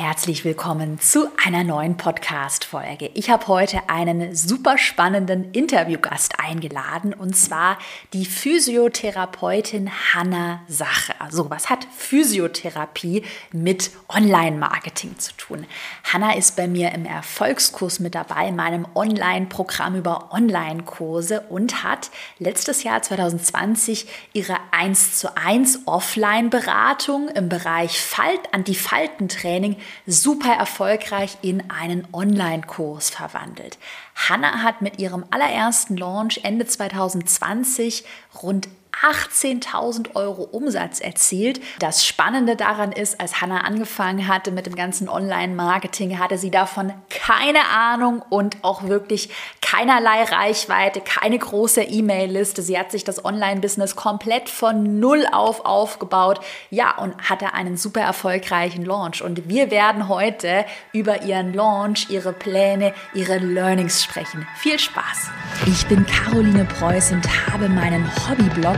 Herzlich willkommen zu einer neuen Podcast-Folge. Ich habe heute einen super spannenden Interviewgast eingeladen und zwar die Physiotherapeutin Hanna Sache. Also, was hat Physiotherapie mit Online-Marketing zu tun? Hanna ist bei mir im Erfolgskurs mit dabei, in meinem Online-Programm über Online-Kurse und hat letztes Jahr 2020 ihre 1 zu 1 Offline-Beratung im Bereich Falt, Antifaltentraining super erfolgreich in einen Online-Kurs verwandelt. Hanna hat mit ihrem allerersten Launch Ende 2020 rund 18.000 Euro Umsatz erzielt. Das Spannende daran ist, als Hannah angefangen hatte mit dem ganzen Online-Marketing, hatte sie davon keine Ahnung und auch wirklich keinerlei Reichweite, keine große E-Mail-Liste. Sie hat sich das Online-Business komplett von Null auf aufgebaut. Ja, und hatte einen super erfolgreichen Launch. Und wir werden heute über ihren Launch, ihre Pläne, ihre Learnings sprechen. Viel Spaß! Ich bin Caroline Preuß und habe meinen Hobbyblog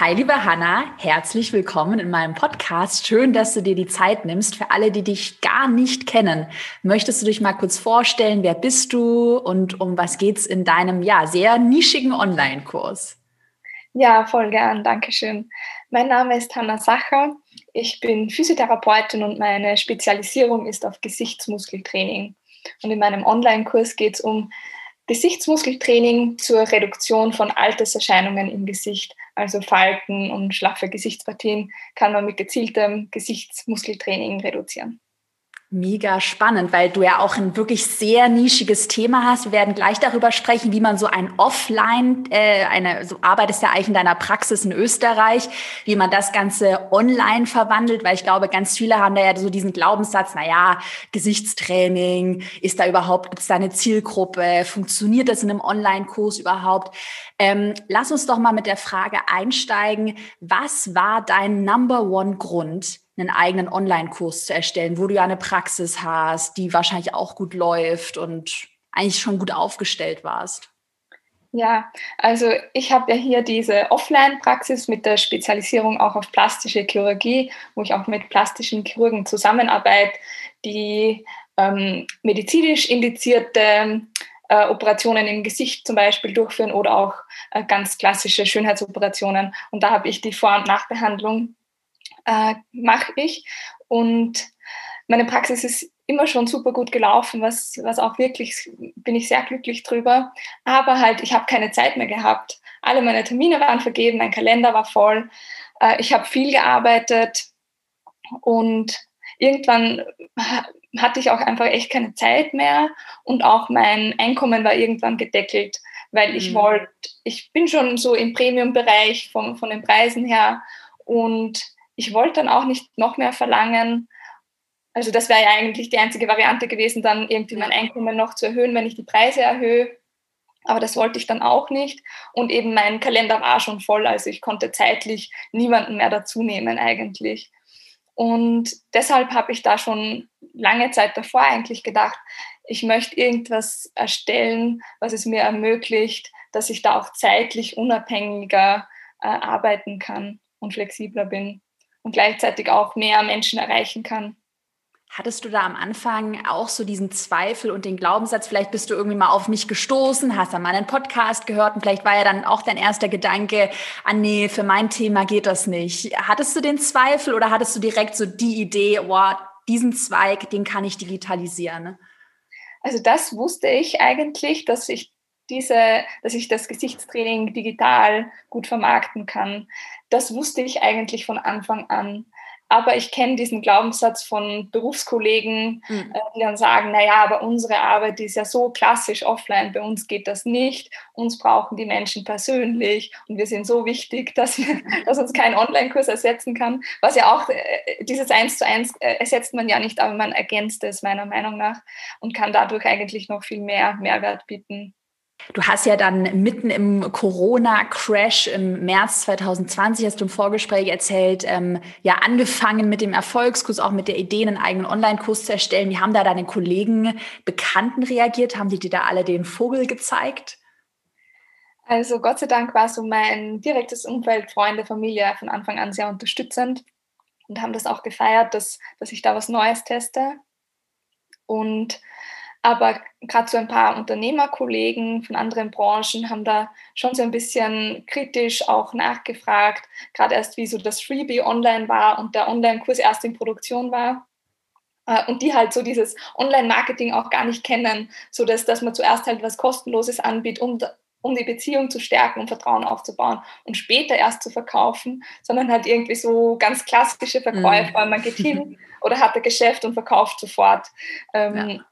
Hi, liebe Hanna, herzlich willkommen in meinem Podcast. Schön, dass du dir die Zeit nimmst. Für alle, die dich gar nicht kennen, möchtest du dich mal kurz vorstellen, wer bist du und um was geht's in deinem ja sehr nischigen Online-Kurs? Ja, voll gern, Dankeschön. Mein Name ist Hanna Sacher. Ich bin Physiotherapeutin und meine Spezialisierung ist auf Gesichtsmuskeltraining. Und in meinem Online-Kurs geht es um Gesichtsmuskeltraining zur Reduktion von Alterserscheinungen im Gesicht, also Falten und schlaffe Gesichtspartien, kann man mit gezieltem Gesichtsmuskeltraining reduzieren. Mega spannend, weil du ja auch ein wirklich sehr nischiges Thema hast. Wir werden gleich darüber sprechen, wie man so ein Offline, äh, eine, so arbeitest ja eigentlich in deiner Praxis in Österreich, wie man das Ganze online verwandelt, weil ich glaube, ganz viele haben da ja so diesen Glaubenssatz, na ja, Gesichtstraining, ist da überhaupt, gibt es da eine Zielgruppe, funktioniert das in einem Online-Kurs überhaupt? Ähm, lass uns doch mal mit der Frage einsteigen, was war dein Number One Grund, einen eigenen Online-Kurs zu erstellen, wo du ja eine Praxis hast, die wahrscheinlich auch gut läuft und eigentlich schon gut aufgestellt warst? Ja, also ich habe ja hier diese Offline-Praxis mit der Spezialisierung auch auf plastische Chirurgie, wo ich auch mit plastischen Chirurgen zusammenarbeite, die ähm, medizinisch indizierte äh, Operationen im Gesicht zum Beispiel durchführen oder auch äh, ganz klassische Schönheitsoperationen. Und da habe ich die Vor- und Nachbehandlung äh, mache ich. Und meine Praxis ist immer schon super gut gelaufen, was, was auch wirklich, bin ich sehr glücklich drüber. Aber halt, ich habe keine Zeit mehr gehabt. Alle meine Termine waren vergeben, mein Kalender war voll. Äh, ich habe viel gearbeitet und irgendwann hatte ich auch einfach echt keine Zeit mehr und auch mein Einkommen war irgendwann gedeckelt, weil ich mhm. wollte, ich bin schon so im Premium-Bereich von, von den Preisen her und ich wollte dann auch nicht noch mehr verlangen. Also das wäre ja eigentlich die einzige Variante gewesen, dann irgendwie mein Einkommen noch zu erhöhen, wenn ich die Preise erhöhe. Aber das wollte ich dann auch nicht. Und eben mein Kalender war schon voll, also ich konnte zeitlich niemanden mehr dazu nehmen eigentlich. Und deshalb habe ich da schon lange Zeit davor eigentlich gedacht, ich möchte irgendwas erstellen, was es mir ermöglicht, dass ich da auch zeitlich unabhängiger äh, arbeiten kann und flexibler bin und gleichzeitig auch mehr Menschen erreichen kann. Hattest du da am Anfang auch so diesen Zweifel und den Glaubenssatz, vielleicht bist du irgendwie mal auf mich gestoßen, hast dann mal einen Podcast gehört und vielleicht war ja dann auch dein erster Gedanke, ah nee, für mein Thema geht das nicht. Hattest du den Zweifel oder hattest du direkt so die Idee, wow, diesen Zweig, den kann ich digitalisieren? Also das wusste ich eigentlich, dass ich diese, dass ich das Gesichtstraining digital gut vermarkten kann. Das wusste ich eigentlich von Anfang an. aber ich kenne diesen Glaubenssatz von Berufskollegen, mhm. äh, die dann sagen, naja, aber unsere Arbeit ist ja so klassisch offline, bei uns geht das nicht, uns brauchen die Menschen persönlich und wir sind so wichtig, dass, wir, dass uns kein Online-Kurs ersetzen kann. Was ja auch, äh, dieses Eins zu eins äh, ersetzt man ja nicht, aber man ergänzt es meiner Meinung nach und kann dadurch eigentlich noch viel mehr Mehrwert bieten. Du hast ja dann mitten im Corona-Crash im März 2020, hast du im Vorgespräch erzählt, ähm, ja angefangen mit dem Erfolgskurs, auch mit der Idee, einen eigenen Online-Kurs zu erstellen. Wie haben da deine Kollegen, Bekannten reagiert? Haben die dir da alle den Vogel gezeigt? Also Gott sei Dank war so mein direktes Umfeld, Freunde, Familie von Anfang an sehr unterstützend und haben das auch gefeiert, dass, dass ich da was Neues teste. Und aber gerade so ein paar Unternehmerkollegen von anderen Branchen haben da schon so ein bisschen kritisch auch nachgefragt, gerade erst wie so das Freebie online war und der Online-Kurs erst in Produktion war. Äh, und die halt so dieses Online-Marketing auch gar nicht kennen, so dass, dass man zuerst halt was Kostenloses anbietet, um, um die Beziehung zu stärken und Vertrauen aufzubauen und später erst zu verkaufen, sondern halt irgendwie so ganz klassische Verkäufer. Mhm. Man geht hin oder hat ein Geschäft und verkauft sofort. Ähm, ja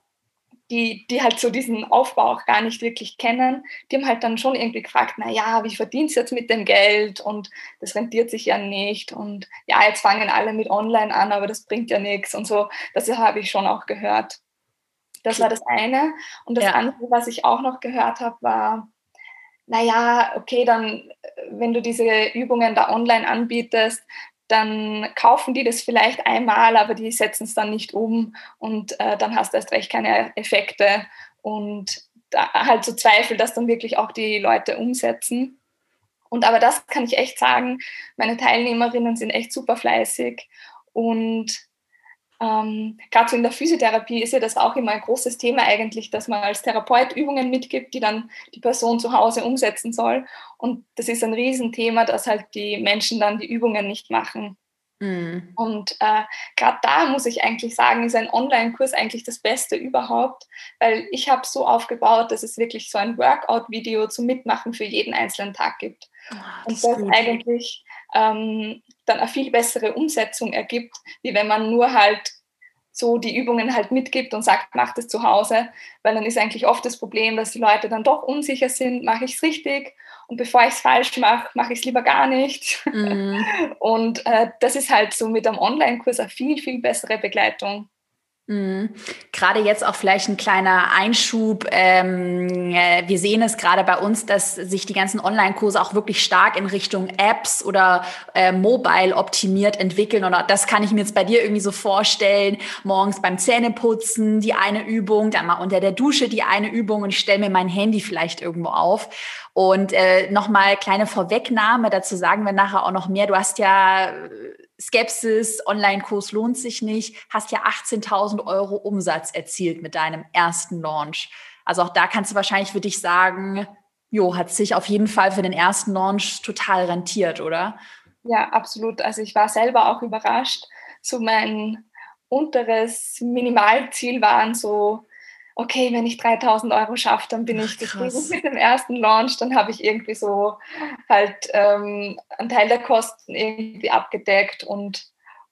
die, die halt so diesen Aufbau auch gar nicht wirklich kennen, die haben halt dann schon irgendwie gefragt, naja, wie verdienst du jetzt mit dem Geld und das rentiert sich ja nicht und ja, jetzt fangen alle mit Online an, aber das bringt ja nichts und so, das habe ich schon auch gehört. Das war das eine. Und das ja. andere, was ich auch noch gehört habe, war, naja, okay, dann, wenn du diese Übungen da online anbietest, dann kaufen die das vielleicht einmal, aber die setzen es dann nicht um und äh, dann hast du erst recht keine Effekte und halt so Zweifel, dass dann wirklich auch die Leute umsetzen. Und aber das kann ich echt sagen, meine Teilnehmerinnen sind echt super fleißig und ähm, Gerade so in der Physiotherapie ist ja das auch immer ein großes Thema eigentlich, dass man als Therapeut Übungen mitgibt, die dann die Person zu Hause umsetzen soll. Und das ist ein Riesenthema, dass halt die Menschen dann die Übungen nicht machen. Mhm. Und äh, gerade da muss ich eigentlich sagen, ist ein Online-Kurs eigentlich das Beste überhaupt, weil ich habe so aufgebaut, dass es wirklich so ein Workout-Video zum Mitmachen für jeden einzelnen Tag gibt. Oh, das und das gut. eigentlich ähm, dann eine viel bessere Umsetzung ergibt, wie wenn man nur halt so die Übungen halt mitgibt und sagt, mach das zu Hause, weil dann ist eigentlich oft das Problem, dass die Leute dann doch unsicher sind, mache ich es richtig und bevor ich es falsch mache, mache ich es lieber gar nicht. Mm. Und äh, das ist halt so mit einem Online-Kurs eine viel, viel bessere Begleitung. Mhm. Gerade jetzt auch vielleicht ein kleiner Einschub. Ähm, äh, wir sehen es gerade bei uns, dass sich die ganzen Online-Kurse auch wirklich stark in Richtung Apps oder äh, Mobile optimiert entwickeln. Und das kann ich mir jetzt bei dir irgendwie so vorstellen. Morgens beim Zähneputzen die eine Übung, dann mal unter der Dusche die eine Übung und ich stelle mir mein Handy vielleicht irgendwo auf. Und äh, nochmal kleine Vorwegnahme, dazu sagen wir nachher auch noch mehr. Du hast ja Skepsis, Online-Kurs lohnt sich nicht, hast ja 18.000 Euro Umsatz erzielt mit deinem ersten Launch. Also auch da kannst du wahrscheinlich für dich sagen, jo, hat sich auf jeden Fall für den ersten Launch total rentiert, oder? Ja, absolut. Also ich war selber auch überrascht. So mein unteres Minimalziel waren so okay, wenn ich 3000 Euro schaffe, dann bin ich zufrieden mit dem ersten Launch. Dann habe ich irgendwie so halt ähm, einen Teil der Kosten irgendwie abgedeckt und,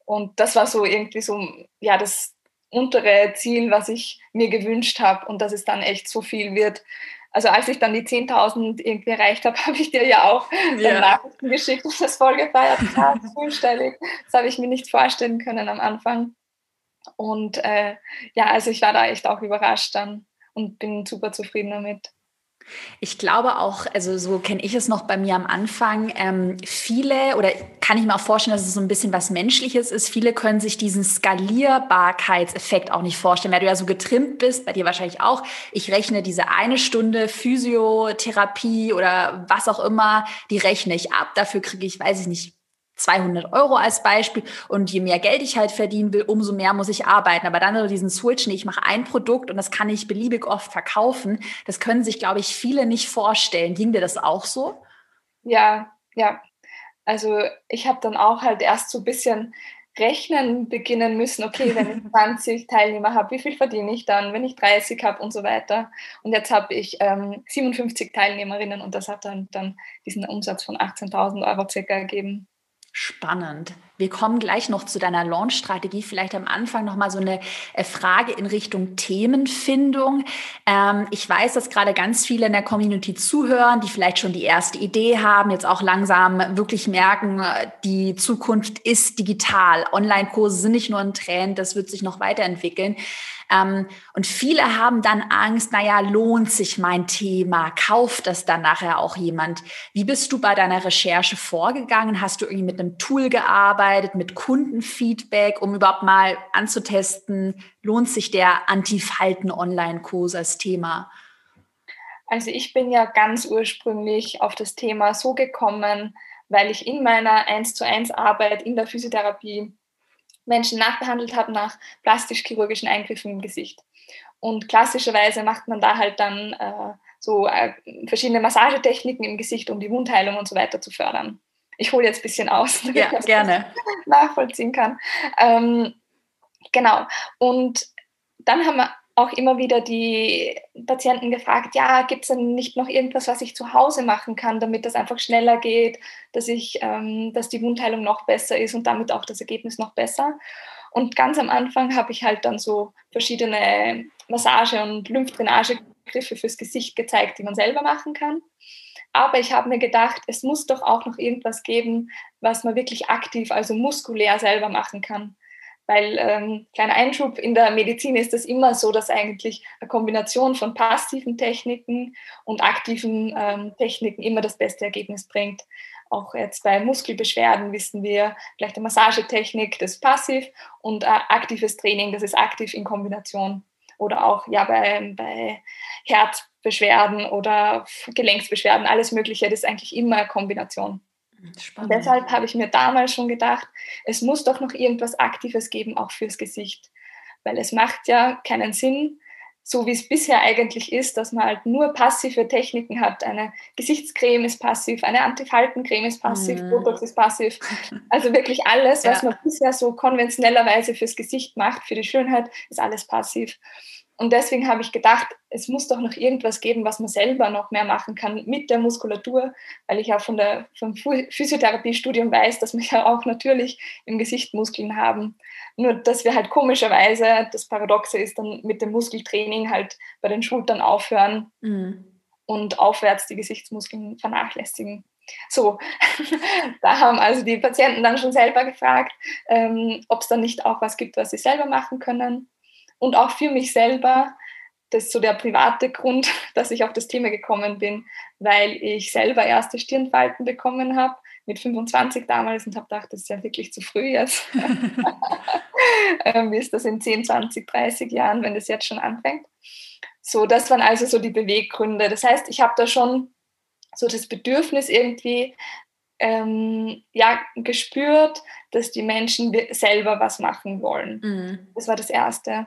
und das war so irgendwie so, ja, das untere Ziel, was ich mir gewünscht habe und dass es dann echt so viel wird. Also als ich dann die 10.000 irgendwie erreicht habe, habe ich dir ja auch ja. Nachrichten geschickt und das voll gefeiert. Fünfstellig. Das habe ich mir nicht vorstellen können am Anfang. Und äh, ja, also ich war da echt auch überrascht dann und bin super zufrieden damit. Ich glaube auch, also so kenne ich es noch bei mir am Anfang, ähm, viele oder kann ich mir auch vorstellen, dass es so ein bisschen was Menschliches ist. Viele können sich diesen Skalierbarkeitseffekt auch nicht vorstellen, weil du ja so getrimmt bist, bei dir wahrscheinlich auch. Ich rechne diese eine Stunde Physiotherapie oder was auch immer, die rechne ich ab. Dafür kriege ich, weiß ich nicht, 200 Euro als Beispiel und je mehr Geld ich halt verdienen will, umso mehr muss ich arbeiten. Aber dann so diesen Switch, nee, ich mache ein Produkt und das kann ich beliebig oft verkaufen, das können sich, glaube ich, viele nicht vorstellen. Ging dir das auch so? Ja, ja. Also ich habe dann auch halt erst so ein bisschen rechnen beginnen müssen, okay, wenn ich 20 Teilnehmer habe, wie viel verdiene ich dann, wenn ich 30 habe und so weiter. Und jetzt habe ich ähm, 57 Teilnehmerinnen und das hat dann, dann diesen Umsatz von 18.000 Euro circa ergeben. Spannend. Wir kommen gleich noch zu deiner Launch-Strategie. Vielleicht am Anfang noch mal so eine äh, Frage in Richtung Themenfindung. Ähm, ich weiß, dass gerade ganz viele in der Community zuhören, die vielleicht schon die erste Idee haben, jetzt auch langsam wirklich merken, äh, die Zukunft ist digital. Online-Kurse sind nicht nur ein Trend, das wird sich noch weiterentwickeln. Ähm, und viele haben dann Angst, naja, lohnt sich mein Thema? Kauft das dann nachher auch jemand? Wie bist du bei deiner Recherche vorgegangen? Hast du irgendwie mit einem Tool gearbeitet, mit Kundenfeedback, um überhaupt mal anzutesten, lohnt sich der Antifalten-Online-Kurs als Thema? Also ich bin ja ganz ursprünglich auf das Thema so gekommen, weil ich in meiner 1 zu 1 Arbeit in der Physiotherapie Menschen nachbehandelt habe nach plastisch-chirurgischen Eingriffen im Gesicht. Und klassischerweise macht man da halt dann äh, so äh, verschiedene Massagetechniken im Gesicht, um die Wundheilung und so weiter zu fördern. Ich hole jetzt ein bisschen aus, damit ja, man gerne. nachvollziehen kann. Ähm, genau. Und dann haben wir auch immer wieder die Patienten gefragt, ja, gibt es denn nicht noch irgendwas, was ich zu Hause machen kann, damit das einfach schneller geht, dass, ich, ähm, dass die Wundheilung noch besser ist und damit auch das Ergebnis noch besser. Und ganz am Anfang habe ich halt dann so verschiedene Massage- und Lymphdrainagegriffe fürs Gesicht gezeigt, die man selber machen kann. Aber ich habe mir gedacht, es muss doch auch noch irgendwas geben, was man wirklich aktiv, also muskulär selber machen kann. Weil, ähm, kleiner Einschub, in der Medizin ist es immer so, dass eigentlich eine Kombination von passiven Techniken und aktiven ähm, Techniken immer das beste Ergebnis bringt. Auch jetzt bei Muskelbeschwerden wissen wir, vielleicht eine Massagetechnik, das ist passiv und äh, aktives Training, das ist aktiv in Kombination. Oder auch ja, bei, bei Herzbeschwerden oder Gelenksbeschwerden, alles Mögliche, das ist eigentlich immer eine Kombination. Spannend. Deshalb habe ich mir damals schon gedacht, es muss doch noch irgendwas Aktives geben, auch fürs Gesicht. Weil es macht ja keinen Sinn, so wie es bisher eigentlich ist, dass man halt nur passive Techniken hat. Eine Gesichtscreme ist passiv, eine Antifaltencreme ist passiv, mm. Botox ist passiv. Also wirklich alles, was ja. man bisher so konventionellerweise fürs Gesicht macht, für die Schönheit, ist alles passiv. Und deswegen habe ich gedacht, es muss doch noch irgendwas geben, was man selber noch mehr machen kann mit der Muskulatur, weil ich ja von der, vom Physiotherapiestudium weiß, dass wir ja auch natürlich im Gesicht Muskeln haben. Nur, dass wir halt komischerweise, das Paradoxe ist dann mit dem Muskeltraining halt bei den Schultern aufhören mhm. und aufwärts die Gesichtsmuskeln vernachlässigen. So, da haben also die Patienten dann schon selber gefragt, ähm, ob es dann nicht auch was gibt, was sie selber machen können und auch für mich selber, das ist so der private Grund, dass ich auf das Thema gekommen bin, weil ich selber erste Stirnfalten bekommen habe, mit 25 damals und habe gedacht, das ist ja wirklich zu früh jetzt. Ähm, wie ist das in 10, 20, 30 Jahren, wenn das jetzt schon anfängt? So, das waren also so die Beweggründe. Das heißt, ich habe da schon so das Bedürfnis irgendwie ähm, ja, gespürt, dass die Menschen selber was machen wollen. Mhm. Das war das Erste.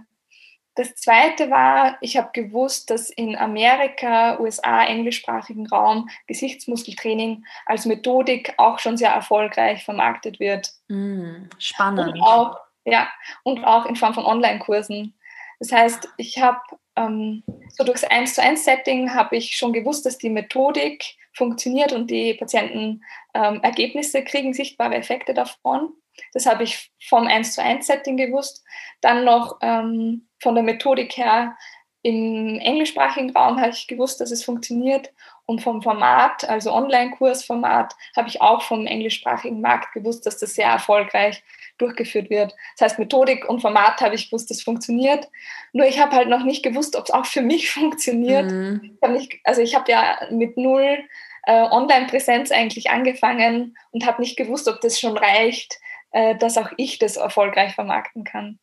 Das zweite war, ich habe gewusst, dass in Amerika, USA, englischsprachigen Raum Gesichtsmuskeltraining als Methodik auch schon sehr erfolgreich vermarktet wird. Mm, spannend. Und auch, ja, und auch in Form von Online-Kursen. Das heißt, ich habe ähm, so durchs 1 zu 1 Setting habe ich schon gewusst, dass die Methodik funktioniert und die Patienten ähm, Ergebnisse kriegen, sichtbare Effekte davon. Das habe ich vom 1 zu 1 Setting gewusst. Dann noch ähm, von der Methodik her im englischsprachigen Raum habe ich gewusst, dass es funktioniert. Und vom Format, also Online-Kursformat, habe ich auch vom englischsprachigen Markt gewusst, dass das sehr erfolgreich durchgeführt wird. Das heißt, Methodik und Format habe ich gewusst, das funktioniert. Nur ich habe halt noch nicht gewusst, ob es auch für mich funktioniert. Mhm. Ich nicht, also ich habe ja mit null äh, Online-Präsenz eigentlich angefangen und habe nicht gewusst, ob das schon reicht, dass auch ich das erfolgreich vermarkten kann.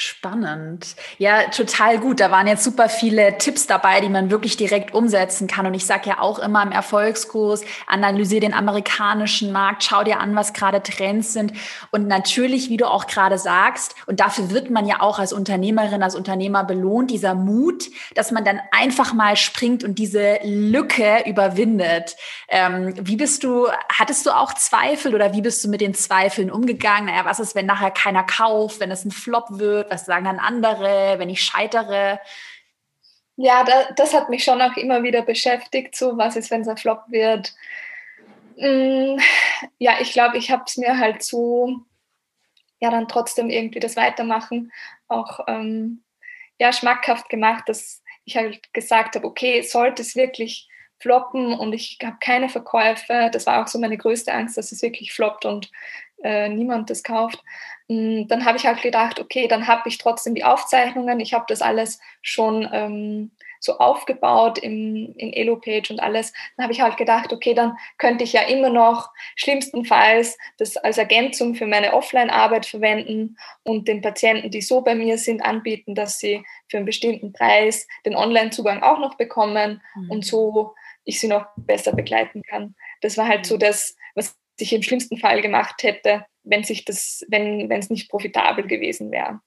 Spannend. Ja, total gut. Da waren jetzt super viele Tipps dabei, die man wirklich direkt umsetzen kann. Und ich sage ja auch immer im Erfolgskurs, analysiere den amerikanischen Markt, schau dir an, was gerade Trends sind. Und natürlich, wie du auch gerade sagst, und dafür wird man ja auch als Unternehmerin, als Unternehmer belohnt, dieser Mut, dass man dann einfach mal springt und diese Lücke überwindet. Ähm, wie bist du, hattest du auch Zweifel oder wie bist du mit den Zweifeln umgegangen? Naja, was ist, wenn nachher keiner kauft, wenn es ein Flop wird? Was sagen dann andere, wenn ich scheitere? Ja, da, das hat mich schon auch immer wieder beschäftigt. So, was ist, wenn es ein Flop wird? Mm, ja, ich glaube, ich habe es mir halt so, ja, dann trotzdem irgendwie das Weitermachen auch ähm, ja, schmackhaft gemacht, dass ich halt gesagt habe, okay, sollte es wirklich floppen und ich habe keine Verkäufe, das war auch so meine größte Angst, dass es wirklich floppt und äh, niemand das kauft. Mm, dann habe ich halt gedacht, okay, dann habe ich trotzdem die Aufzeichnungen, ich habe das alles schon ähm, so aufgebaut im, in Elo-Page und alles. Dann habe ich halt gedacht, okay, dann könnte ich ja immer noch schlimmstenfalls das als Ergänzung für meine Offline-Arbeit verwenden und den Patienten, die so bei mir sind, anbieten, dass sie für einen bestimmten Preis den Online-Zugang auch noch bekommen mhm. und so ich sie noch besser begleiten kann. Das war halt so mhm. das, was ich im schlimmsten Fall gemacht hätte, wenn sich das, wenn, wenn es nicht profitabel gewesen wäre.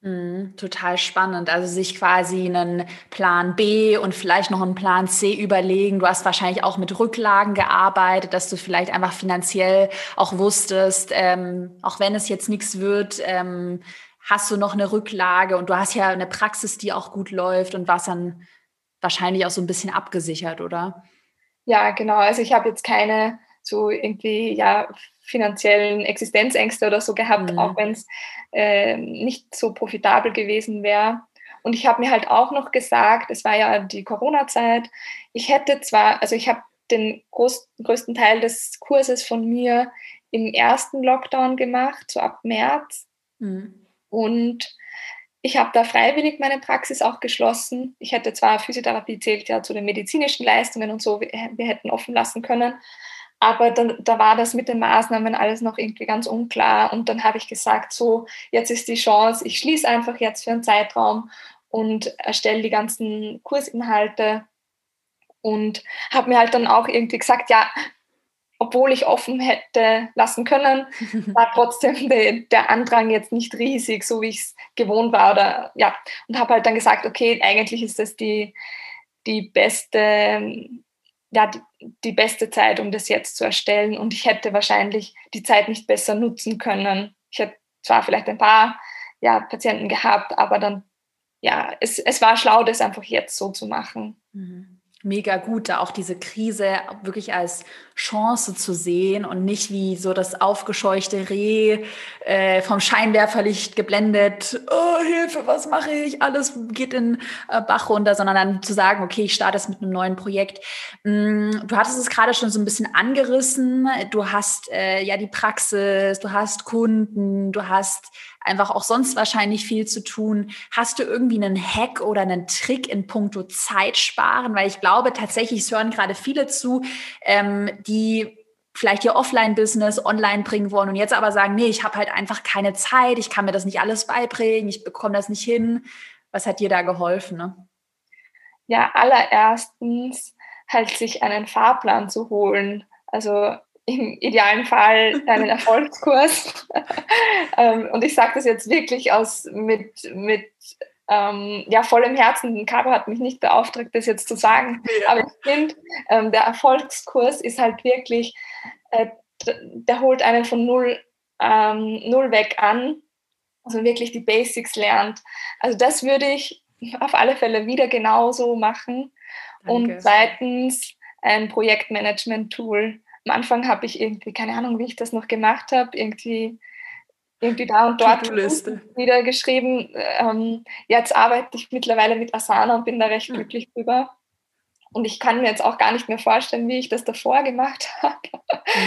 Mhm, total spannend. Also sich quasi einen Plan B und vielleicht noch einen Plan C überlegen. Du hast wahrscheinlich auch mit Rücklagen gearbeitet, dass du vielleicht einfach finanziell auch wusstest, ähm, auch wenn es jetzt nichts wird, ähm, hast du noch eine Rücklage und du hast ja eine Praxis, die auch gut läuft und warst dann wahrscheinlich auch so ein bisschen abgesichert, oder? Ja, genau. Also ich habe jetzt keine so irgendwie ja finanziellen Existenzängste oder so gehabt, mhm. auch wenn es äh, nicht so profitabel gewesen wäre. Und ich habe mir halt auch noch gesagt, es war ja die Corona-Zeit, ich hätte zwar, also ich habe den groß, größten Teil des Kurses von mir im ersten Lockdown gemacht, so ab März. Mhm. Und ich habe da freiwillig meine Praxis auch geschlossen. Ich hätte zwar Physiotherapie zählt ja zu den medizinischen Leistungen und so, wir, wir hätten offen lassen können, aber dann, da war das mit den Maßnahmen alles noch irgendwie ganz unklar. Und dann habe ich gesagt, so, jetzt ist die Chance, ich schließe einfach jetzt für einen Zeitraum und erstelle die ganzen Kursinhalte. Und habe mir halt dann auch irgendwie gesagt, ja, obwohl ich offen hätte lassen können, war trotzdem de, der Andrang jetzt nicht riesig, so wie ich es gewohnt war. Oder, ja. Und habe halt dann gesagt, okay, eigentlich ist das die, die beste ja, die, die beste Zeit, um das jetzt zu erstellen. Und ich hätte wahrscheinlich die Zeit nicht besser nutzen können. Ich hätte zwar vielleicht ein paar ja, Patienten gehabt, aber dann, ja, es, es war schlau, das einfach jetzt so zu machen. Mhm mega gut, da auch diese Krise wirklich als Chance zu sehen und nicht wie so das aufgescheuchte Reh äh, vom Scheinwerferlicht geblendet, oh Hilfe, was mache ich, alles geht in äh, Bach runter, sondern dann zu sagen, okay, ich starte es mit einem neuen Projekt. Mm, du hattest es gerade schon so ein bisschen angerissen, du hast äh, ja die Praxis, du hast Kunden, du hast einfach auch sonst wahrscheinlich viel zu tun. Hast du irgendwie einen Hack oder einen Trick in puncto Zeit sparen? Weil ich glaube tatsächlich, es hören gerade viele zu, ähm, die vielleicht ihr Offline-Business online bringen wollen und jetzt aber sagen, nee, ich habe halt einfach keine Zeit, ich kann mir das nicht alles beibringen, ich bekomme das nicht hin. Was hat dir da geholfen? Ne? Ja, allererstens halt sich einen Fahrplan zu holen. Also im idealen Fall einen Erfolgskurs. ähm, und ich sage das jetzt wirklich aus mit, mit ähm, ja, vollem Herzen. Caro hat mich nicht beauftragt, das jetzt zu sagen. Ja. Aber ich finde, ähm, der Erfolgskurs ist halt wirklich, äh, der holt einen von null, ähm, null weg an. Also wirklich die Basics lernt. Also das würde ich auf alle Fälle wieder genauso machen. Danke. Und zweitens ein Projektmanagement-Tool am Anfang habe ich irgendwie, keine Ahnung, wie ich das noch gemacht habe, irgendwie, irgendwie da und dort wieder geschrieben. Ähm, jetzt arbeite ich mittlerweile mit Asana und bin da recht hm. glücklich drüber. Und ich kann mir jetzt auch gar nicht mehr vorstellen, wie ich das davor gemacht habe.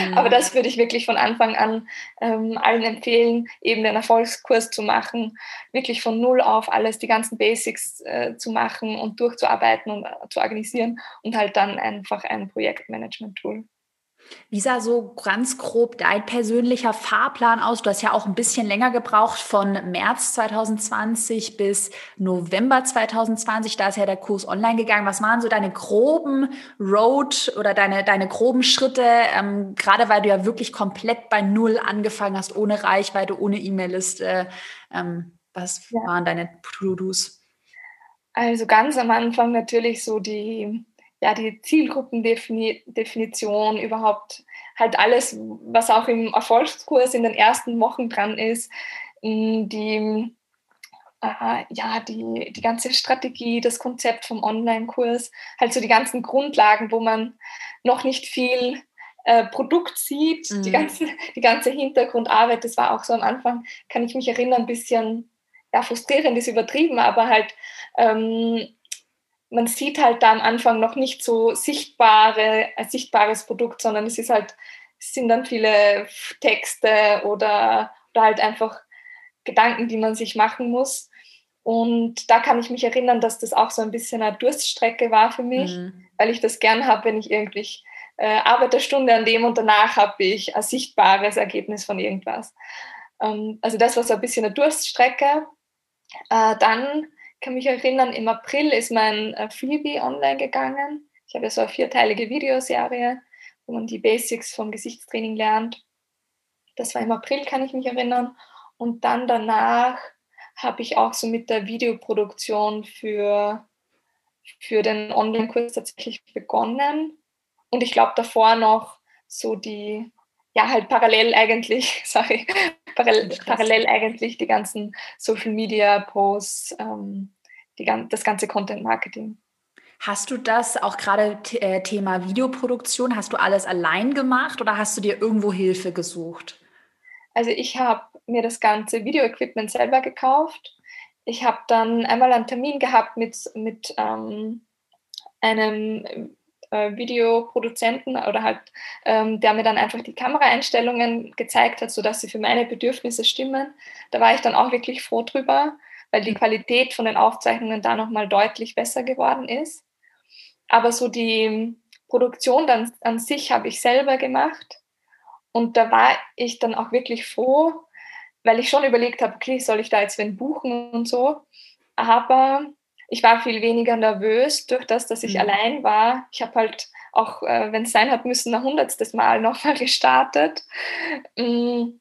Mhm. Aber das würde ich wirklich von Anfang an ähm, allen empfehlen, eben den Erfolgskurs zu machen, wirklich von Null auf alles, die ganzen Basics äh, zu machen und durchzuarbeiten und äh, zu organisieren und halt dann einfach ein Projektmanagement-Tool. Wie sah so ganz grob dein persönlicher Fahrplan aus? Du hast ja auch ein bisschen länger gebraucht, von März 2020 bis November 2020. Da ist ja der Kurs online gegangen. Was waren so deine groben Road oder deine, deine groben Schritte? Ähm, gerade weil du ja wirklich komplett bei Null angefangen hast, ohne Reichweite, ohne E-Mail-Liste. Ähm, was ja. waren deine To-Dos? Also ganz am Anfang natürlich so die ja, die Zielgruppendefinition, überhaupt halt alles, was auch im Erfolgskurs in den ersten Wochen dran ist, die, äh, ja, die, die ganze Strategie, das Konzept vom Online-Kurs, halt so die ganzen Grundlagen, wo man noch nicht viel äh, Produkt sieht, mhm. die, ganze, die ganze Hintergrundarbeit, das war auch so am Anfang, kann ich mich erinnern, ein bisschen ja, frustrierend ist übertrieben, aber halt ähm, man sieht halt da am Anfang noch nicht so sichtbare, ein sichtbares Produkt, sondern es ist halt, es sind dann viele Texte oder, oder halt einfach Gedanken, die man sich machen muss. Und da kann ich mich erinnern, dass das auch so ein bisschen eine Durststrecke war für mich, mhm. weil ich das gern habe, wenn ich irgendwie äh, arbeite eine Stunde an dem und danach habe ich ein sichtbares Ergebnis von irgendwas. Ähm, also das war so ein bisschen eine Durststrecke. Äh, dann kann mich erinnern, im April ist mein äh, Freebie online gegangen. Ich habe ja so eine vierteilige Videoserie, wo man die Basics vom Gesichtstraining lernt. Das war im April, kann ich mich erinnern. Und dann danach habe ich auch so mit der Videoproduktion für, für den Online-Kurs tatsächlich begonnen. Und ich glaube davor noch so die, ja, halt parallel eigentlich, sorry, parallel, parallel eigentlich die ganzen Social Media Posts, ähm, die, das ganze Content Marketing. Hast du das auch gerade äh, Thema Videoproduktion, hast du alles allein gemacht oder hast du dir irgendwo Hilfe gesucht? Also ich habe mir das ganze Video-Equipment selber gekauft. Ich habe dann einmal einen Termin gehabt mit, mit ähm, einem äh, Videoproduzenten oder halt, ähm, der mir dann einfach die Kameraeinstellungen gezeigt hat, sodass sie für meine Bedürfnisse stimmen. Da war ich dann auch wirklich froh drüber, weil die Qualität von den Aufzeichnungen da nochmal deutlich besser geworden ist. Aber so die Produktion dann an sich habe ich selber gemacht. Und da war ich dann auch wirklich froh, weil ich schon überlegt habe, okay, soll ich da jetzt wen buchen und so. Aber ich war viel weniger nervös durch das, dass ich mhm. allein war. Ich habe halt auch, äh, wenn es sein hat müssen, ein hundertstes Mal nochmal gestartet. Mm,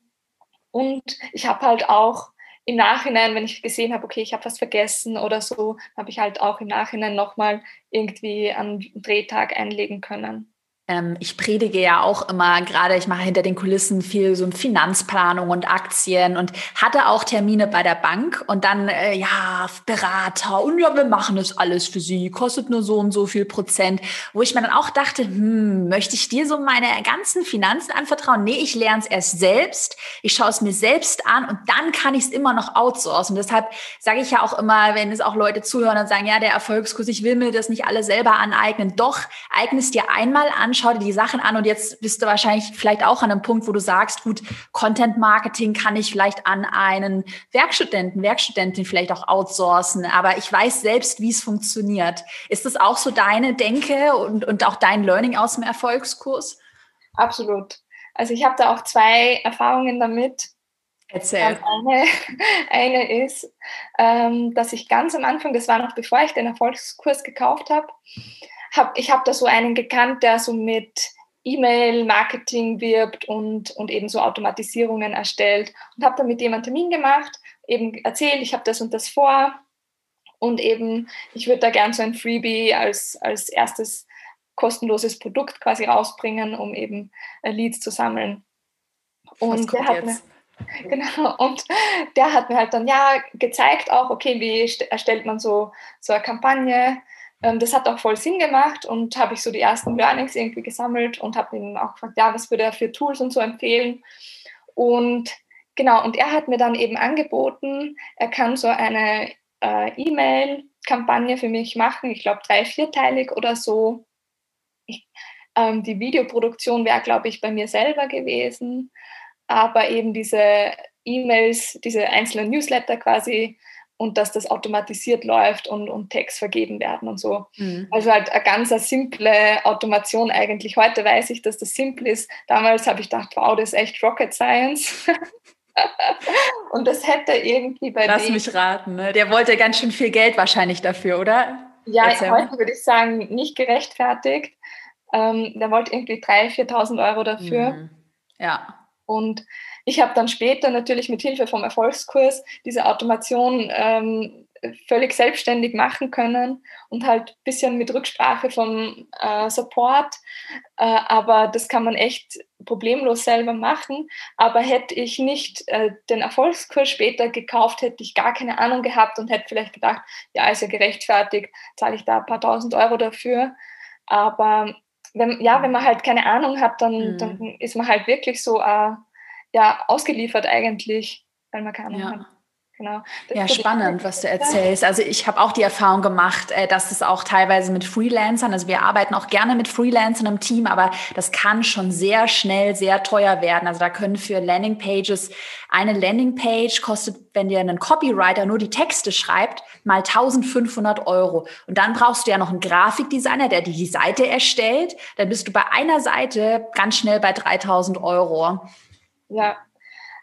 und ich habe halt auch im Nachhinein, wenn ich gesehen habe, okay, ich habe was vergessen oder so, habe ich halt auch im Nachhinein nochmal irgendwie einen Drehtag einlegen können. Ähm, ich predige ja auch immer, gerade ich mache hinter den Kulissen viel so Finanzplanung und Aktien und hatte auch Termine bei der Bank und dann, äh, ja, Berater und ja, wir machen das alles für Sie, kostet nur so und so viel Prozent, wo ich mir dann auch dachte, hm, möchte ich dir so meine ganzen Finanzen anvertrauen? Nee, ich lerne es erst selbst, ich schaue es mir selbst an und dann kann ich es immer noch outsourcen. Deshalb sage ich ja auch immer, wenn es auch Leute zuhören und sagen, ja, der Erfolgskurs, ich will mir das nicht alle selber aneignen. Doch, eigne es dir einmal an, schau dir die Sachen an und jetzt bist du wahrscheinlich vielleicht auch an einem Punkt, wo du sagst, gut, Content Marketing kann ich vielleicht an einen Werkstudenten, Werkstudentin vielleicht auch outsourcen, aber ich weiß selbst, wie es funktioniert. Ist das auch so deine Denke und, und auch dein Learning aus dem Erfolgskurs? Absolut. Also ich habe da auch zwei Erfahrungen damit. Erzähl. Eine, eine ist, ähm, dass ich ganz am Anfang, das war noch bevor ich den Erfolgskurs gekauft habe, hab, ich habe da so einen gekannt, der so mit E-Mail-Marketing wirbt und, und eben so Automatisierungen erstellt und habe da mit dem einen Termin gemacht, eben erzählt, ich habe das und das vor und eben, ich würde da gern so ein Freebie als, als erstes kostenloses Produkt quasi rausbringen, um eben äh, Leads zu sammeln. Und der hat, mir, genau, und der hat mir halt dann ja gezeigt auch, okay, wie erstellt man so, so eine Kampagne, das hat auch voll Sinn gemacht und habe ich so die ersten Learnings irgendwie gesammelt und habe ihm auch gefragt, ja, was würde er für Tools und so empfehlen. Und genau, und er hat mir dann eben angeboten, er kann so eine äh, E-Mail-Kampagne für mich machen, ich glaube drei, vierteilig oder so. Ich, ähm, die Videoproduktion wäre, glaube ich, bei mir selber gewesen, aber eben diese E-Mails, diese einzelnen Newsletter quasi und dass das automatisiert läuft und, und Tags vergeben werden und so. Mhm. Also halt eine ganz eine simple Automation eigentlich. Heute weiß ich, dass das simpel ist. Damals habe ich gedacht, wow, das ist echt Rocket Science. und das hätte irgendwie bei Lass mich raten, ne? der wollte ganz schön viel Geld wahrscheinlich dafür, oder? Ja, Erzähl. heute würde ich sagen, nicht gerechtfertigt. Ähm, der wollte irgendwie 3.000, 4.000 Euro dafür. Mhm. Ja. Und ich habe dann später natürlich mit Hilfe vom Erfolgskurs diese Automation ähm, völlig selbstständig machen können und halt ein bisschen mit Rücksprache vom äh, Support. Äh, aber das kann man echt problemlos selber machen. Aber hätte ich nicht äh, den Erfolgskurs später gekauft, hätte ich gar keine Ahnung gehabt und hätte vielleicht gedacht, ja, ist ja gerechtfertigt, zahle ich da ein paar tausend Euro dafür. Aber wenn, ja, wenn man halt keine Ahnung hat, dann, mhm. dann ist man halt wirklich so äh, ja, ausgeliefert eigentlich, weil man keine Ahnung ja. hat. Genau. ja, spannend, was du erzählst. Also ich habe auch die Erfahrung gemacht, äh, dass es auch teilweise mit Freelancern, also wir arbeiten auch gerne mit Freelancern im Team, aber das kann schon sehr schnell sehr teuer werden. Also da können für Landingpages eine Landingpage kostet, wenn dir ein Copywriter nur die Texte schreibt, mal 1500 Euro. Und dann brauchst du ja noch einen Grafikdesigner, der die Seite erstellt. Dann bist du bei einer Seite ganz schnell bei 3000 Euro. Ja,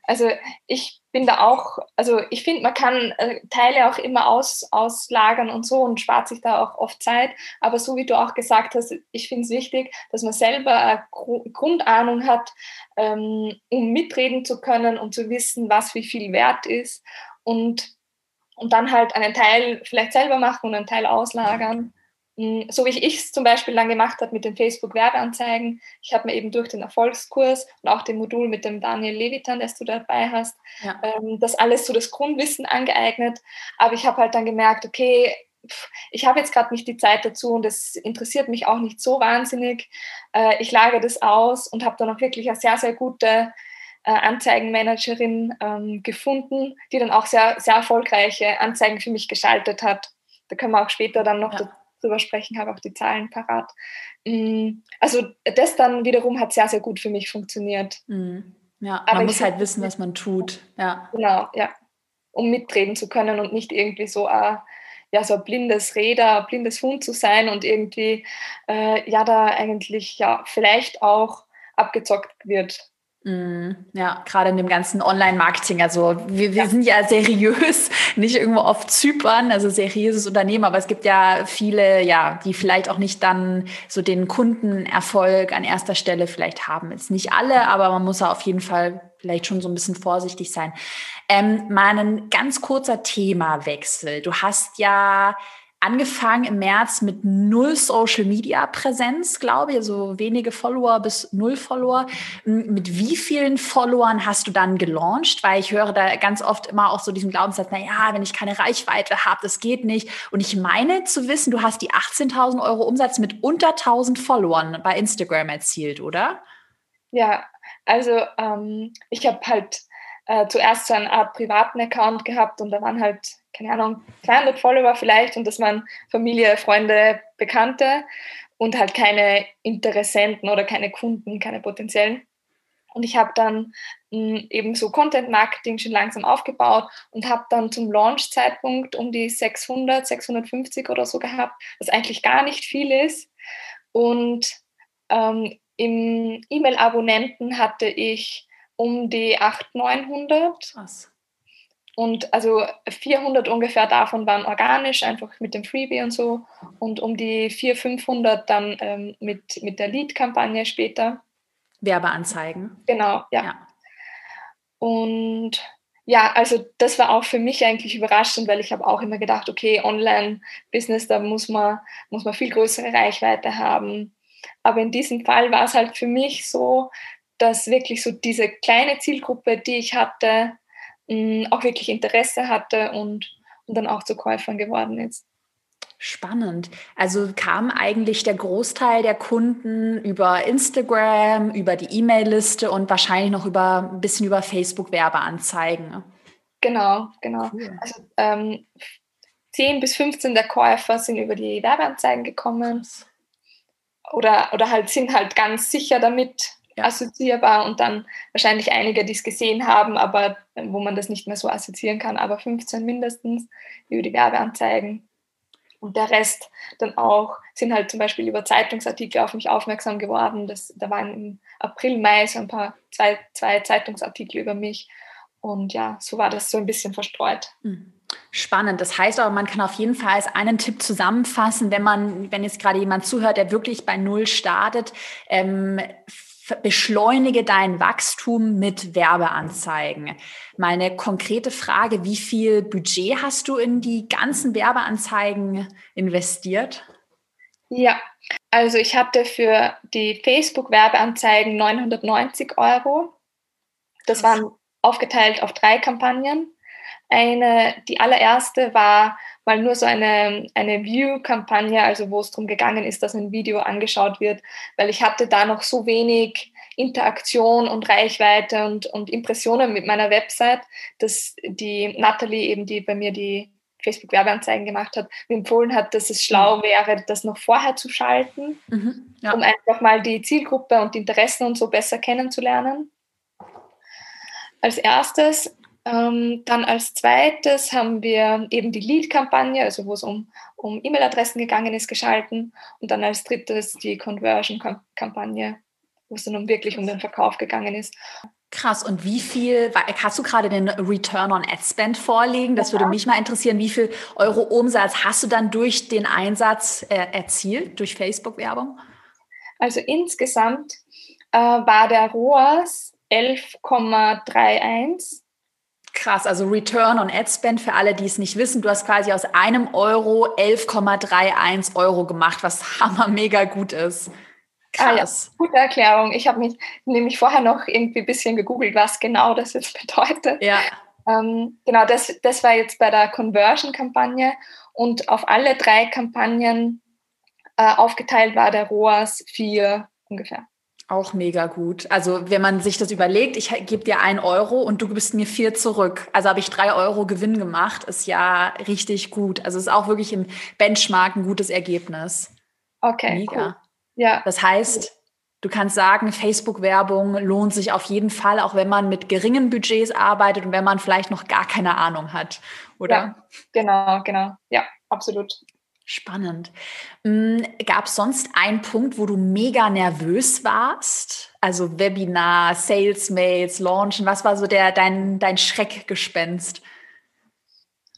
also ich bin da auch, also ich finde, man kann äh, Teile auch immer aus, auslagern und so und spart sich da auch oft Zeit. Aber so wie du auch gesagt hast, ich finde es wichtig, dass man selber eine Grundahnung hat, ähm, um mitreden zu können und zu wissen, was wie viel wert ist und, und dann halt einen Teil vielleicht selber machen und einen Teil auslagern. Mm, so wie ich es zum Beispiel dann gemacht habe mit den Facebook-Werbeanzeigen. Ich habe mir eben durch den Erfolgskurs und auch dem Modul mit dem Daniel Levitan, das du dabei hast, ja. ähm, das alles so das Grundwissen angeeignet. Aber ich habe halt dann gemerkt, okay, ich habe jetzt gerade nicht die Zeit dazu und das interessiert mich auch nicht so wahnsinnig. Äh, ich lage das aus und habe dann auch wirklich eine sehr, sehr gute äh, Anzeigenmanagerin ähm, gefunden, die dann auch sehr, sehr erfolgreiche Anzeigen für mich geschaltet hat. Da können wir auch später dann noch ja drüber sprechen, habe auch die Zahlen parat. Mm, also das dann wiederum hat sehr, sehr gut für mich funktioniert. Mhm. Ja, Aber man muss halt wissen, was man tut. Ja. Genau, ja. Um mitreden zu können und nicht irgendwie so ein, ja, so ein blindes Räder, ein blindes Hund zu sein und irgendwie äh, ja da eigentlich ja vielleicht auch abgezockt wird. Mm, ja, gerade in dem ganzen Online-Marketing. Also wir, wir ja. sind ja seriös, nicht irgendwo auf Zypern, also seriöses Unternehmen, aber es gibt ja viele, ja, die vielleicht auch nicht dann so den Kundenerfolg an erster Stelle vielleicht haben. Jetzt nicht alle, aber man muss auf jeden Fall vielleicht schon so ein bisschen vorsichtig sein. Ähm, mal ein ganz kurzer Themawechsel. Du hast ja angefangen im März mit null Social Media Präsenz, glaube ich, also wenige Follower bis null Follower. Mit wie vielen Followern hast du dann gelauncht? Weil ich höre da ganz oft immer auch so diesen Glaubenssatz, na ja, wenn ich keine Reichweite habe, das geht nicht. Und ich meine zu wissen, du hast die 18.000 Euro Umsatz mit unter 1000 Followern bei Instagram erzielt, oder? Ja, also ähm, ich habe halt äh, zuerst so eine Art privaten Account gehabt und da waren halt keine Ahnung, 200 Follower vielleicht und das waren Familie, Freunde, Bekannte und halt keine Interessenten oder keine Kunden, keine potenziellen. Und ich habe dann hm, eben so Content Marketing schon langsam aufgebaut und habe dann zum Launch-Zeitpunkt um die 600, 650 oder so gehabt, was eigentlich gar nicht viel ist. Und ähm, im E-Mail-Abonnenten hatte ich um die 800, 900. Krass. Und also 400 ungefähr davon waren organisch, einfach mit dem Freebie und so. Und um die 400, 500 dann ähm, mit, mit der Lead-Kampagne später. Werbeanzeigen. Genau, ja. ja. Und ja, also das war auch für mich eigentlich überraschend, weil ich habe auch immer gedacht, okay, Online-Business, da muss man, muss man viel größere Reichweite haben. Aber in diesem Fall war es halt für mich so, dass wirklich so diese kleine Zielgruppe, die ich hatte, auch wirklich Interesse hatte und, und dann auch zu Käufern geworden ist. Spannend. Also kam eigentlich der Großteil der Kunden über Instagram, über die E-Mail-Liste und wahrscheinlich noch über ein bisschen über Facebook-Werbeanzeigen. Genau, genau. Cool. Also ähm, 10 bis 15 der Käufer sind über die Werbeanzeigen gekommen oder, oder halt sind halt ganz sicher damit ja. assoziierbar und dann wahrscheinlich einige, die es gesehen haben, aber wo man das nicht mehr so assoziieren kann, aber 15 mindestens über die Werbeanzeigen. Und der Rest dann auch sind halt zum Beispiel über Zeitungsartikel auf mich aufmerksam geworden. Das, da waren im April, Mai so ein paar, zwei, zwei Zeitungsartikel über mich. Und ja, so war das so ein bisschen verstreut. Mhm. Spannend. Das heißt aber, man kann auf jeden Fall als einen Tipp zusammenfassen, wenn man, wenn jetzt gerade jemand zuhört, der wirklich bei Null startet, ähm, beschleunige dein Wachstum mit Werbeanzeigen. Mal eine konkrete Frage, wie viel Budget hast du in die ganzen Werbeanzeigen investiert? Ja, also ich hatte für die Facebook-Werbeanzeigen 990 Euro. Das waren aufgeteilt auf drei Kampagnen. Eine, die allererste war, mal nur so eine, eine View-Kampagne, also wo es darum gegangen ist, dass ein Video angeschaut wird, weil ich hatte da noch so wenig Interaktion und Reichweite und, und Impressionen mit meiner Website, dass die Natalie eben, die bei mir die Facebook-Werbeanzeigen gemacht hat, mir empfohlen hat, dass es schlau mhm. wäre, das noch vorher zu schalten, mhm, ja. um einfach mal die Zielgruppe und die Interessen und so besser kennenzulernen. Als erstes. Ähm, dann als zweites haben wir eben die Lead-Kampagne, also wo es um, um E-Mail-Adressen gegangen ist, geschalten. Und dann als drittes die Conversion-Kampagne, wo es dann um wirklich um den Verkauf gegangen ist. Krass. Und wie viel, hast du gerade den Return on Ad Spend vorliegen? Das würde mich mal interessieren. Wie viel Euro Umsatz hast du dann durch den Einsatz äh, erzielt, durch Facebook-Werbung? Also insgesamt äh, war der ROAS 11,31. Krass, also Return on Ad Spend für alle, die es nicht wissen. Du hast quasi aus einem Euro 11,31 Euro gemacht, was hammer mega gut ist. Krass. Ah, ja. Gute Erklärung. Ich habe mich nämlich vorher noch irgendwie ein bisschen gegoogelt, was genau das jetzt bedeutet. Ja. Ähm, genau, das, das war jetzt bei der Conversion-Kampagne und auf alle drei Kampagnen äh, aufgeteilt war der ROAS 4 ungefähr. Auch mega gut. Also wenn man sich das überlegt, ich gebe dir ein Euro und du gibst mir vier zurück. Also habe ich drei Euro Gewinn gemacht, ist ja richtig gut. Also ist auch wirklich im Benchmark ein gutes Ergebnis. Okay. Mega. Cool. Ja. Das heißt, du kannst sagen, Facebook-Werbung lohnt sich auf jeden Fall, auch wenn man mit geringen Budgets arbeitet und wenn man vielleicht noch gar keine Ahnung hat, oder? Ja, genau, genau. Ja, absolut. Spannend. Hm, Gab es sonst einen Punkt, wo du mega nervös warst? Also Webinar, Sales Mails, Launchen, was war so der, dein, dein Schreckgespenst?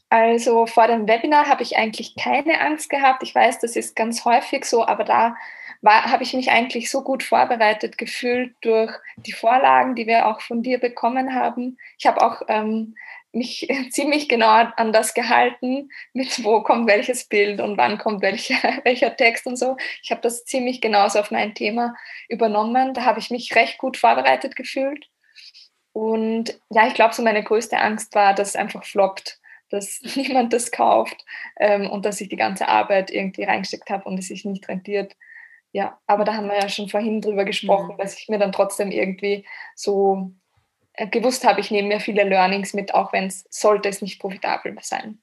Also vor dem Webinar habe ich eigentlich keine Angst gehabt. Ich weiß, das ist ganz häufig so, aber da habe ich mich eigentlich so gut vorbereitet gefühlt durch die Vorlagen, die wir auch von dir bekommen haben. Ich habe auch ähm, mich ziemlich genau an das gehalten, mit wo kommt welches Bild und wann kommt welcher, welcher Text und so. Ich habe das ziemlich genauso auf mein Thema übernommen. Da habe ich mich recht gut vorbereitet gefühlt. Und ja, ich glaube, so meine größte Angst war, dass es einfach floppt, dass niemand das kauft ähm, und dass ich die ganze Arbeit irgendwie reingesteckt habe und es sich nicht rentiert. Ja, aber da haben wir ja schon vorhin drüber gesprochen, mhm. dass ich mir dann trotzdem irgendwie so gewusst habe, ich nehme mir viele Learnings mit, auch wenn es sollte es nicht profitabel sein.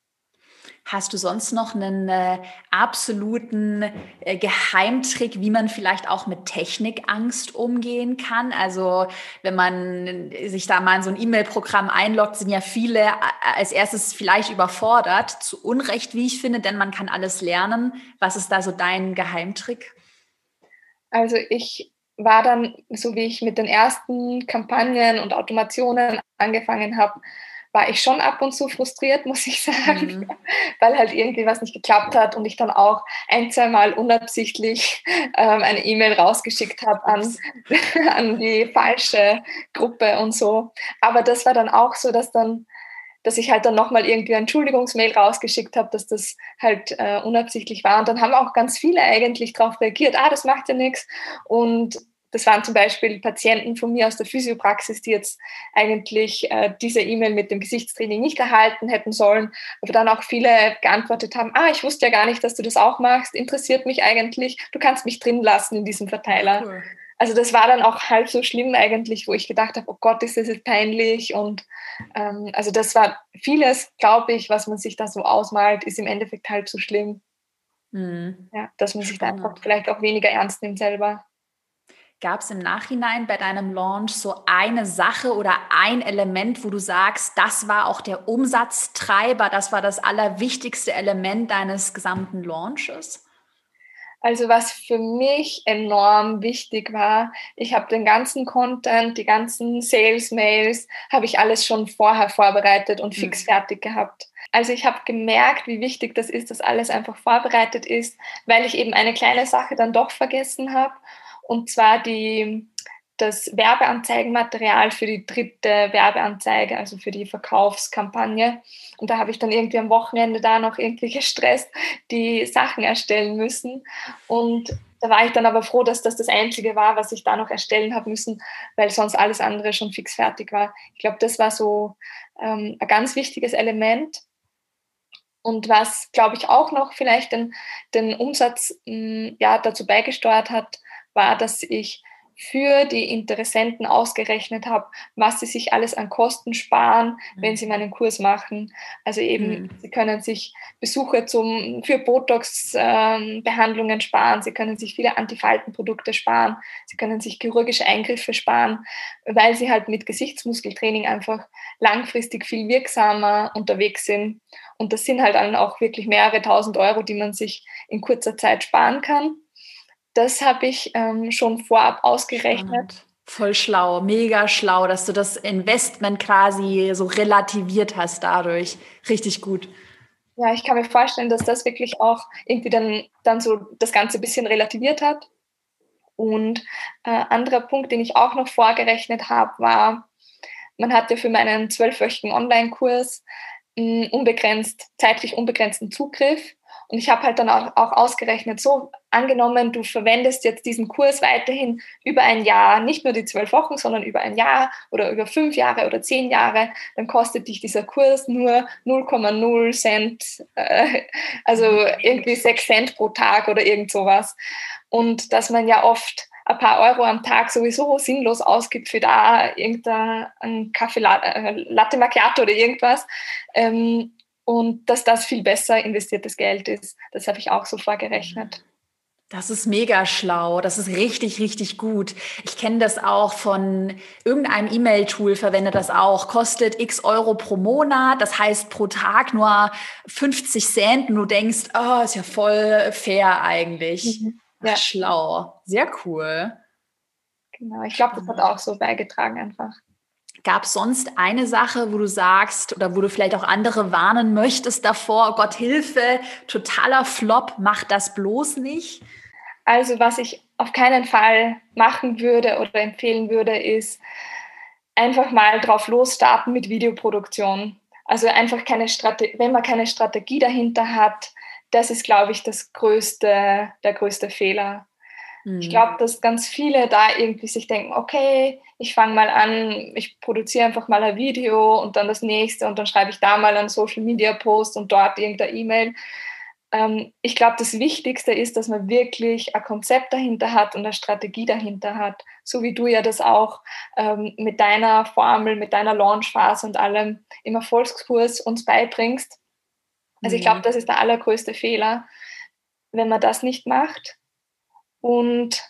Hast du sonst noch einen äh, absoluten äh, Geheimtrick, wie man vielleicht auch mit Technikangst umgehen kann? Also wenn man sich da mal in so ein E-Mail-Programm einloggt, sind ja viele äh, als erstes vielleicht überfordert, zu Unrecht, wie ich finde, denn man kann alles lernen. Was ist da so dein Geheimtrick? Also ich war dann, so wie ich mit den ersten Kampagnen und Automationen angefangen habe, war ich schon ab und zu frustriert, muss ich sagen, mhm. weil halt irgendwie was nicht geklappt hat und ich dann auch ein, zwei Mal unabsichtlich ähm, eine E-Mail rausgeschickt habe an, an die falsche Gruppe und so. Aber das war dann auch so, dass dann dass ich halt dann nochmal irgendwie ein Entschuldigungsmail rausgeschickt habe, dass das halt äh, unabsichtlich war. Und dann haben auch ganz viele eigentlich darauf reagiert, ah, das macht ja nichts. Und das waren zum Beispiel Patienten von mir aus der Physiopraxis, die jetzt eigentlich äh, diese E-Mail mit dem Gesichtstraining nicht erhalten hätten sollen, aber dann auch viele geantwortet haben, ah, ich wusste ja gar nicht, dass du das auch machst, interessiert mich eigentlich, du kannst mich drin lassen in diesem Verteiler. Cool also das war dann auch halb so schlimm eigentlich, wo ich gedacht habe, oh Gott, ist das jetzt peinlich. Und ähm, also das war vieles, glaube ich, was man sich da so ausmalt, ist im Endeffekt halb so schlimm. Mhm. Ja, dass man sich da einfach vielleicht auch weniger ernst nimmt selber. Gab es im Nachhinein bei deinem Launch so eine Sache oder ein Element, wo du sagst, das war auch der Umsatztreiber, das war das allerwichtigste Element deines gesamten Launches? Also was für mich enorm wichtig war, ich habe den ganzen Content, die ganzen Sales-Mails, habe ich alles schon vorher vorbereitet und fix mhm. fertig gehabt. Also ich habe gemerkt, wie wichtig das ist, dass alles einfach vorbereitet ist, weil ich eben eine kleine Sache dann doch vergessen habe. Und zwar die das Werbeanzeigenmaterial für die dritte Werbeanzeige, also für die Verkaufskampagne. Und da habe ich dann irgendwie am Wochenende da noch irgendwie gestresst die Sachen erstellen müssen. Und da war ich dann aber froh, dass das das Einzige war, was ich da noch erstellen habe müssen, weil sonst alles andere schon fix fertig war. Ich glaube, das war so ähm, ein ganz wichtiges Element. Und was, glaube ich, auch noch vielleicht den, den Umsatz mh, ja, dazu beigesteuert hat, war, dass ich für die Interessenten ausgerechnet habe, was sie sich alles an Kosten sparen, mhm. wenn sie meinen Kurs machen. Also eben, mhm. sie können sich Besuche zum, für Botox-Behandlungen ähm, sparen, sie können sich viele Antifaltenprodukte sparen, sie können sich chirurgische Eingriffe sparen, weil sie halt mit Gesichtsmuskeltraining einfach langfristig viel wirksamer unterwegs sind. Und das sind halt dann auch wirklich mehrere tausend Euro, die man sich in kurzer Zeit sparen kann. Das habe ich ähm, schon vorab ausgerechnet. Spannend. Voll schlau, mega schlau, dass du das Investment quasi so relativiert hast dadurch. Richtig gut. Ja, ich kann mir vorstellen, dass das wirklich auch irgendwie dann, dann so das Ganze ein bisschen relativiert hat. Und äh, anderer Punkt, den ich auch noch vorgerechnet habe, war, man hat ja für meinen zwölfwöchigen Online-Kurs unbegrenzt, zeitlich unbegrenzten Zugriff. Und ich habe halt dann auch, auch, ausgerechnet, so angenommen, du verwendest jetzt diesen Kurs weiterhin über ein Jahr, nicht nur die zwölf Wochen, sondern über ein Jahr oder über fünf Jahre oder zehn Jahre, dann kostet dich dieser Kurs nur 0,0 Cent, äh, also irgendwie sechs Cent pro Tag oder irgend sowas. Und dass man ja oft ein paar Euro am Tag sowieso sinnlos ausgibt für da irgendein Kaffee äh, Latte Macchiato oder irgendwas. Ähm, und dass das viel besser investiertes Geld ist. Das habe ich auch so vorgerechnet. Das ist mega schlau. Das ist richtig, richtig gut. Ich kenne das auch von irgendeinem E-Mail-Tool, verwende das auch. Kostet x Euro pro Monat. Das heißt pro Tag nur 50 Cent. Und du denkst, oh, ist ja voll fair eigentlich. Mhm. Ja. Ach, schlau. Sehr cool. Genau. Ich glaube, das hat auch so beigetragen einfach. Gab es sonst eine Sache, wo du sagst oder wo du vielleicht auch andere warnen möchtest davor, Gott Hilfe, totaler Flop, mach das bloß nicht? Also was ich auf keinen Fall machen würde oder empfehlen würde, ist einfach mal drauf losstarten mit Videoproduktion. Also einfach keine Strategie, wenn man keine Strategie dahinter hat, das ist, glaube ich, das größte, der größte Fehler. Mhm. Ich glaube, dass ganz viele da irgendwie sich denken, okay, ich fange mal an, ich produziere einfach mal ein Video und dann das nächste und dann schreibe ich da mal einen Social Media Post und dort irgendeine E-Mail. Ähm, ich glaube, das Wichtigste ist, dass man wirklich ein Konzept dahinter hat und eine Strategie dahinter hat, so wie du ja das auch ähm, mit deiner Formel, mit deiner Launchphase und allem im Erfolgskurs uns beibringst. Also ich glaube, mhm. das ist der allergrößte Fehler, wenn man das nicht macht. Und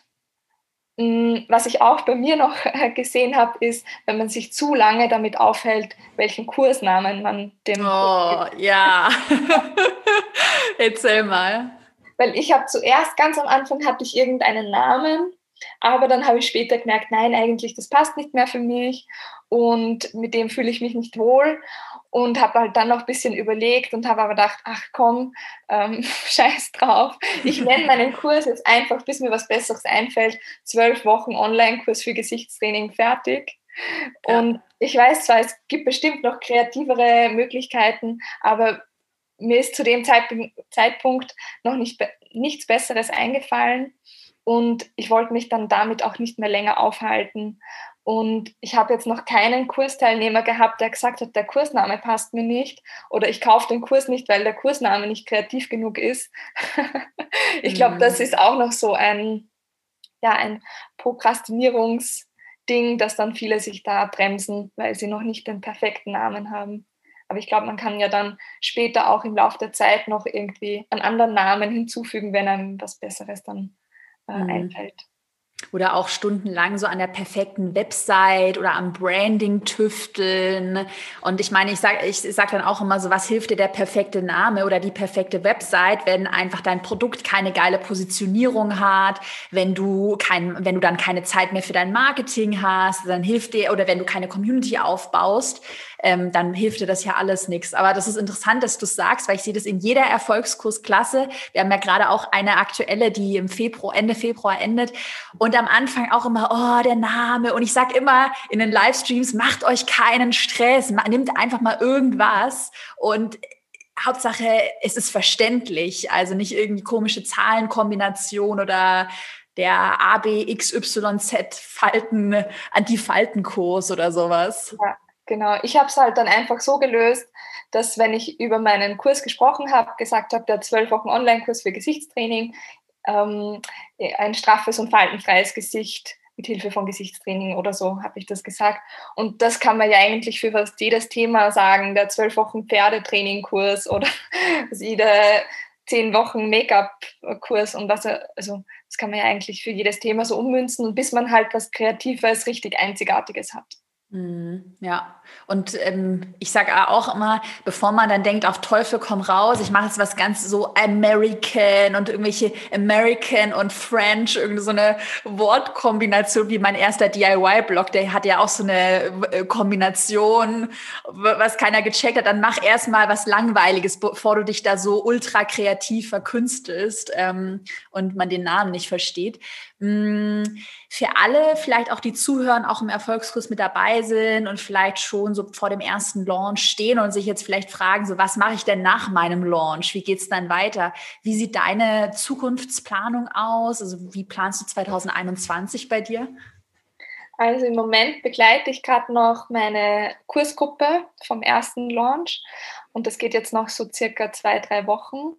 mm, was ich auch bei mir noch gesehen habe, ist, wenn man sich zu lange damit aufhält, welchen Kursnamen man dem. Oh, ja. Erzähl mal. Weil ich habe zuerst, ganz am Anfang hatte ich irgendeinen Namen, aber dann habe ich später gemerkt, nein, eigentlich, das passt nicht mehr für mich und mit dem fühle ich mich nicht wohl und habe halt dann noch ein bisschen überlegt und habe aber gedacht, ach komm, ähm, scheiß drauf. Ich nenne meinen Kurs jetzt einfach, bis mir was Besseres einfällt, zwölf Wochen Online-Kurs für Gesichtstraining fertig. Ja. Und ich weiß zwar, es gibt bestimmt noch kreativere Möglichkeiten, aber mir ist zu dem Zeitpunkt noch nicht, nichts Besseres eingefallen. Und ich wollte mich dann damit auch nicht mehr länger aufhalten. Und ich habe jetzt noch keinen Kursteilnehmer gehabt, der gesagt hat, der Kursname passt mir nicht oder ich kaufe den Kurs nicht, weil der Kursname nicht kreativ genug ist. ich glaube, mhm. das ist auch noch so ein, ja, ein Prokrastinierungsding, dass dann viele sich da bremsen, weil sie noch nicht den perfekten Namen haben. Aber ich glaube, man kann ja dann später auch im Laufe der Zeit noch irgendwie einen anderen Namen hinzufügen, wenn einem was Besseres dann äh, mhm. einfällt oder auch stundenlang so an der perfekten Website oder am Branding tüfteln. Und ich meine, ich sage ich sag dann auch immer so, was hilft dir der perfekte Name oder die perfekte Website, wenn einfach dein Produkt keine geile Positionierung hat, wenn du kein, wenn du dann keine Zeit mehr für dein Marketing hast, dann hilft dir, oder wenn du keine Community aufbaust, ähm, dann hilft dir das ja alles nichts. Aber das ist interessant, dass du es sagst, weil ich sehe das in jeder Erfolgskursklasse. Wir haben ja gerade auch eine aktuelle, die im Februar, Ende Februar endet. Und am Anfang auch immer, oh, der Name. Und ich sage immer in den Livestreams, macht euch keinen Stress, nimmt einfach mal irgendwas und Hauptsache, es ist verständlich, also nicht irgendwie komische Zahlenkombination oder der ABXYZ Falten, Antifaltenkurs oder sowas. Ja, Genau, ich habe es halt dann einfach so gelöst, dass wenn ich über meinen Kurs gesprochen habe, gesagt habe, der zwölf Wochen Online-Kurs für Gesichtstraining, ähm, ein straffes und faltenfreies Gesicht mit Hilfe von Gesichtstraining oder so, habe ich das gesagt. Und das kann man ja eigentlich für fast jedes Thema sagen, der zwölf Wochen Pferdetraining-Kurs oder jede zehn Wochen Make-up-Kurs und was, also das kann man ja eigentlich für jedes Thema so ummünzen, bis man halt was Kreatives, richtig Einzigartiges hat. Mhm, ja, und ähm, ich sage auch immer, bevor man dann denkt, auf Teufel komm raus, ich mache jetzt was ganz so American und irgendwelche American und French, irgendwie so eine Wortkombination wie mein erster DIY-Blog, der hat ja auch so eine äh, Kombination, was keiner gecheckt hat. Dann mach erstmal was Langweiliges, bevor du dich da so ultra kreativ verkünstelst ähm, und man den Namen nicht versteht. Mm, für alle, vielleicht auch die zuhören, auch im Erfolgskurs mit dabei sind und vielleicht schon so vor dem ersten Launch stehen und sich jetzt vielleicht fragen, so was mache ich denn nach meinem Launch? Wie geht es dann weiter? Wie sieht deine Zukunftsplanung aus? Also wie planst du 2021 bei dir? Also im Moment begleite ich gerade noch meine Kursgruppe vom ersten Launch und das geht jetzt noch so circa zwei, drei Wochen.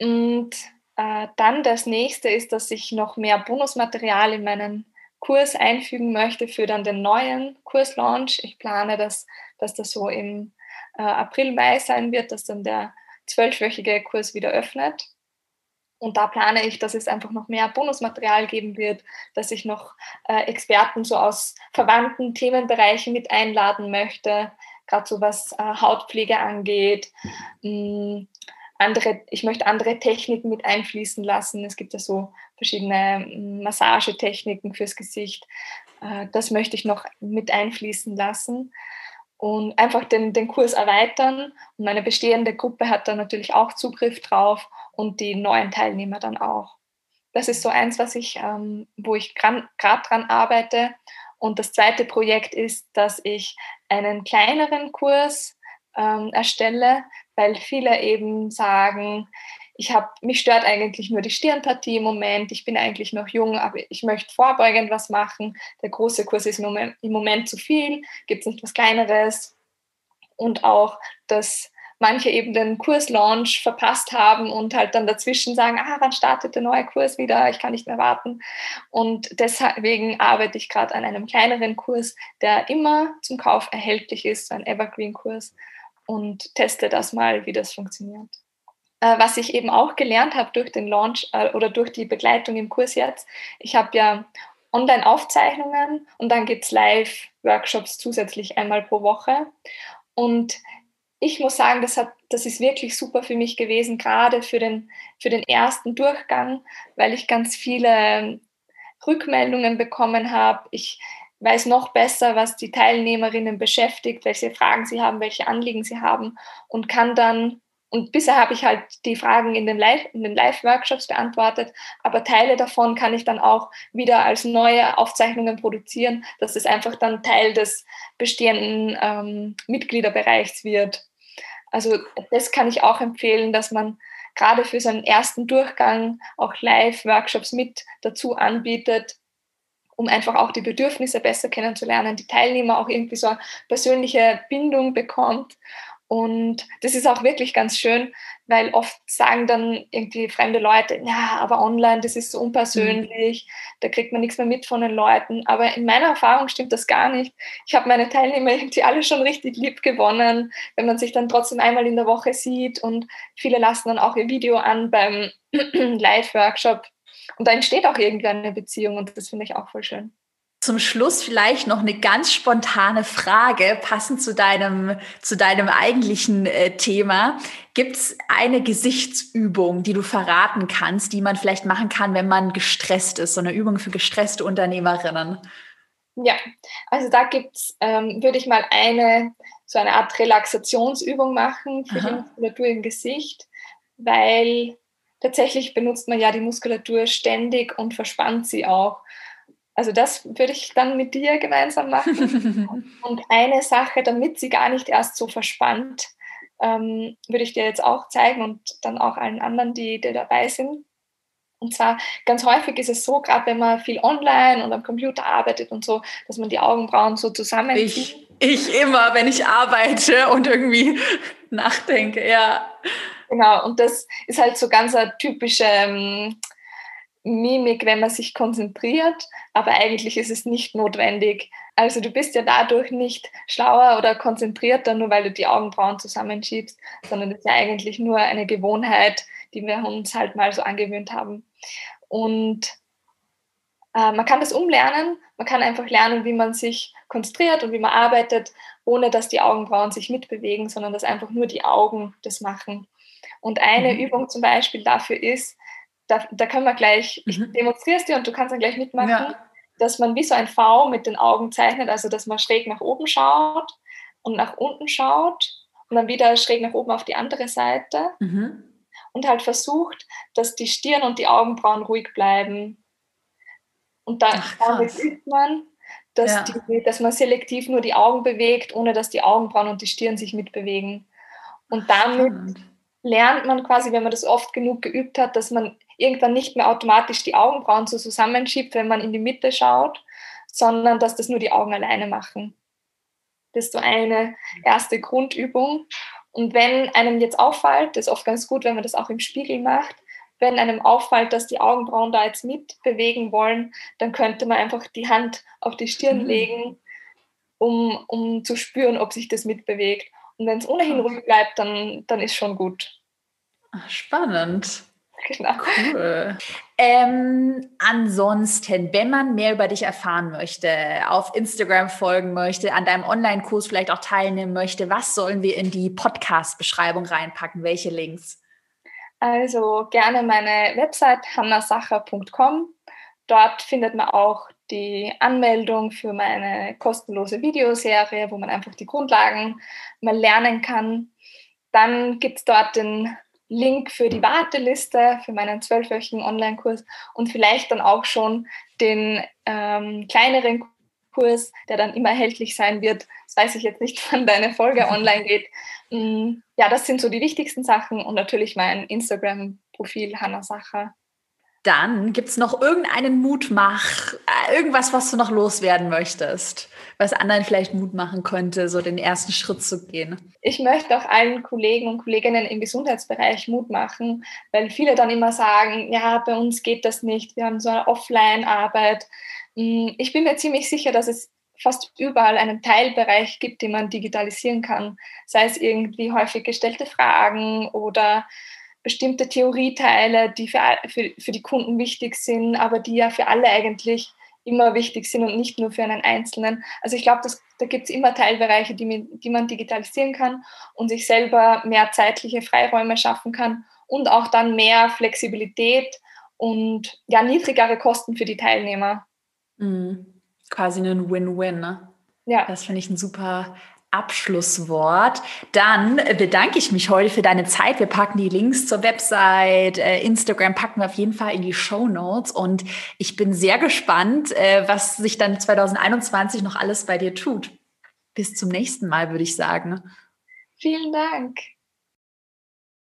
Und äh, dann das nächste ist, dass ich noch mehr Bonusmaterial in meinen Kurs einfügen möchte für dann den neuen Kurslaunch. Ich plane, dass, dass das so im äh, April, Mai sein wird, dass dann der zwölfwöchige Kurs wieder öffnet. Und da plane ich, dass es einfach noch mehr Bonusmaterial geben wird, dass ich noch äh, Experten so aus verwandten Themenbereichen mit einladen möchte, gerade so was äh, Hautpflege angeht. Mh, mm, andere, ich möchte andere Techniken mit einfließen lassen. Es gibt ja so verschiedene mm, Massagetechniken fürs Gesicht. Äh, das möchte ich noch mit einfließen lassen und einfach den, den Kurs erweitern. Und meine bestehende Gruppe hat da natürlich auch Zugriff drauf und die neuen Teilnehmer dann auch. Das ist so eins, was ich, ähm, wo ich gerade dran arbeite. Und das zweite Projekt ist, dass ich einen kleineren Kurs ähm, erstelle, weil viele eben sagen, ich habe, mich stört eigentlich nur die Stirnpartie im Moment, ich bin eigentlich noch jung, aber ich möchte vorbeugend was machen. Der große Kurs ist im Moment, zu viel, gibt es nicht was Kleineres. Und auch, dass manche eben den Kurslaunch verpasst haben und halt dann dazwischen sagen, ah, wann startet der neue Kurs wieder? Ich kann nicht mehr warten. Und deswegen arbeite ich gerade an einem kleineren Kurs, der immer zum Kauf erhältlich ist, ein Evergreen-Kurs und teste das mal, wie das funktioniert. Äh, was ich eben auch gelernt habe durch den Launch äh, oder durch die Begleitung im Kurs jetzt, ich habe ja Online-Aufzeichnungen und dann gibt es Live-Workshops zusätzlich einmal pro Woche. Und ich muss sagen, das, hat, das ist wirklich super für mich gewesen, gerade für den, für den ersten Durchgang, weil ich ganz viele Rückmeldungen bekommen habe. Ich weiß noch besser, was die Teilnehmerinnen beschäftigt, welche Fragen sie haben, welche Anliegen sie haben und kann dann, und bisher habe ich halt die Fragen in den Live-Workshops Live beantwortet, aber Teile davon kann ich dann auch wieder als neue Aufzeichnungen produzieren, dass es einfach dann Teil des bestehenden ähm, Mitgliederbereichs wird. Also das kann ich auch empfehlen, dass man gerade für seinen ersten Durchgang auch Live-Workshops mit dazu anbietet, um einfach auch die Bedürfnisse besser kennenzulernen, die Teilnehmer auch irgendwie so eine persönliche Bindung bekommt. Und das ist auch wirklich ganz schön, weil oft sagen dann irgendwie fremde Leute, ja, aber online, das ist so unpersönlich, mhm. da kriegt man nichts mehr mit von den Leuten. Aber in meiner Erfahrung stimmt das gar nicht. Ich habe meine Teilnehmer irgendwie alle schon richtig lieb gewonnen, wenn man sich dann trotzdem einmal in der Woche sieht und viele lassen dann auch ihr Video an beim Live-Workshop und da entsteht auch irgendwie eine Beziehung und das finde ich auch voll schön. Zum Schluss vielleicht noch eine ganz spontane Frage, passend zu deinem, zu deinem eigentlichen äh, Thema. Gibt es eine Gesichtsübung, die du verraten kannst, die man vielleicht machen kann, wenn man gestresst ist? So eine Übung für gestresste Unternehmerinnen? Ja, also da gibt's, ähm, würde ich mal eine, so eine Art Relaxationsübung machen für Aha. die Muskulatur im Gesicht, weil tatsächlich benutzt man ja die Muskulatur ständig und verspannt sie auch. Also das würde ich dann mit dir gemeinsam machen. und eine Sache, damit sie gar nicht erst so verspannt, ähm, würde ich dir jetzt auch zeigen und dann auch allen anderen, die, die dabei sind. Und zwar ganz häufig ist es so, gerade wenn man viel online und am Computer arbeitet und so, dass man die Augenbrauen so zusammenzieht. Ich Ich immer, wenn ich arbeite und irgendwie nachdenke, ja. Genau, und das ist halt so ganz eine typische ähm, Mimik, wenn man sich konzentriert, aber eigentlich ist es nicht notwendig. Also du bist ja dadurch nicht schlauer oder konzentrierter, nur weil du die Augenbrauen zusammenschiebst, sondern das ist ja eigentlich nur eine Gewohnheit, die wir uns halt mal so angewöhnt haben. Und äh, man kann das umlernen, man kann einfach lernen, wie man sich konzentriert und wie man arbeitet, ohne dass die Augenbrauen sich mitbewegen, sondern dass einfach nur die Augen das machen. Und eine mhm. Übung zum Beispiel dafür ist, da, da können wir gleich, ich mhm. demonstriere es dir und du kannst dann gleich mitmachen, ja. dass man wie so ein V mit den Augen zeichnet, also dass man schräg nach oben schaut und nach unten schaut und dann wieder schräg nach oben auf die andere Seite mhm. und halt versucht, dass die Stirn und die Augenbrauen ruhig bleiben. Und da, Ach, damit übt man, dass, ja. die, dass man selektiv nur die Augen bewegt, ohne dass die Augenbrauen und die Stirn sich mitbewegen. Und damit. Lernt man quasi, wenn man das oft genug geübt hat, dass man irgendwann nicht mehr automatisch die Augenbrauen so zusammenschiebt, wenn man in die Mitte schaut, sondern dass das nur die Augen alleine machen. Das ist so eine erste Grundübung. Und wenn einem jetzt auffällt, das ist oft ganz gut, wenn man das auch im Spiegel macht, wenn einem auffällt, dass die Augenbrauen da jetzt mitbewegen wollen, dann könnte man einfach die Hand auf die Stirn mhm. legen, um, um zu spüren, ob sich das mitbewegt. Und wenn es ohnehin ruhig bleibt, dann, dann ist schon gut. Spannend. Genau. Cool. Ähm, ansonsten, wenn man mehr über dich erfahren möchte, auf Instagram folgen möchte, an deinem Online-Kurs vielleicht auch teilnehmen möchte, was sollen wir in die Podcast-Beschreibung reinpacken? Welche Links? Also gerne meine Website hannasacher.com. Dort findet man auch die Anmeldung für meine kostenlose Videoserie, wo man einfach die Grundlagen mal lernen kann. Dann gibt es dort den Link für die Warteliste für meinen zwölfwöchigen Online-Kurs und vielleicht dann auch schon den ähm, kleineren Kurs, der dann immer erhältlich sein wird. Das weiß ich jetzt nicht, wann deine Folge online geht. Mm, ja, das sind so die wichtigsten Sachen und natürlich mein Instagram-Profil Hanna Sacher. Dann gibt es noch irgendeinen Mutmach, äh, irgendwas, was du noch loswerden möchtest, was anderen vielleicht Mut machen könnte, so den ersten Schritt zu gehen. Ich möchte auch allen Kollegen und Kolleginnen im Gesundheitsbereich Mut machen, weil viele dann immer sagen, ja, bei uns geht das nicht, wir haben so eine Offline-Arbeit. Mm, ich bin mir ziemlich sicher, dass es fast überall einen Teilbereich gibt, den man digitalisieren kann, sei es irgendwie häufig gestellte Fragen oder bestimmte Theorieteile, die für, für, für die Kunden wichtig sind, aber die ja für alle eigentlich immer wichtig sind und nicht nur für einen Einzelnen. Also ich glaube, da gibt es immer Teilbereiche, die, die man digitalisieren kann und sich selber mehr zeitliche Freiräume schaffen kann und auch dann mehr Flexibilität und ja, niedrigere Kosten für die Teilnehmer. Mhm. Quasi ein Win-Win. Ne? Ja. Das finde ich ein super Abschlusswort. Dann bedanke ich mich heute für deine Zeit. Wir packen die Links zur Website, äh, Instagram packen wir auf jeden Fall in die Show Notes. Und ich bin sehr gespannt, äh, was sich dann 2021 noch alles bei dir tut. Bis zum nächsten Mal, würde ich sagen. Vielen Dank.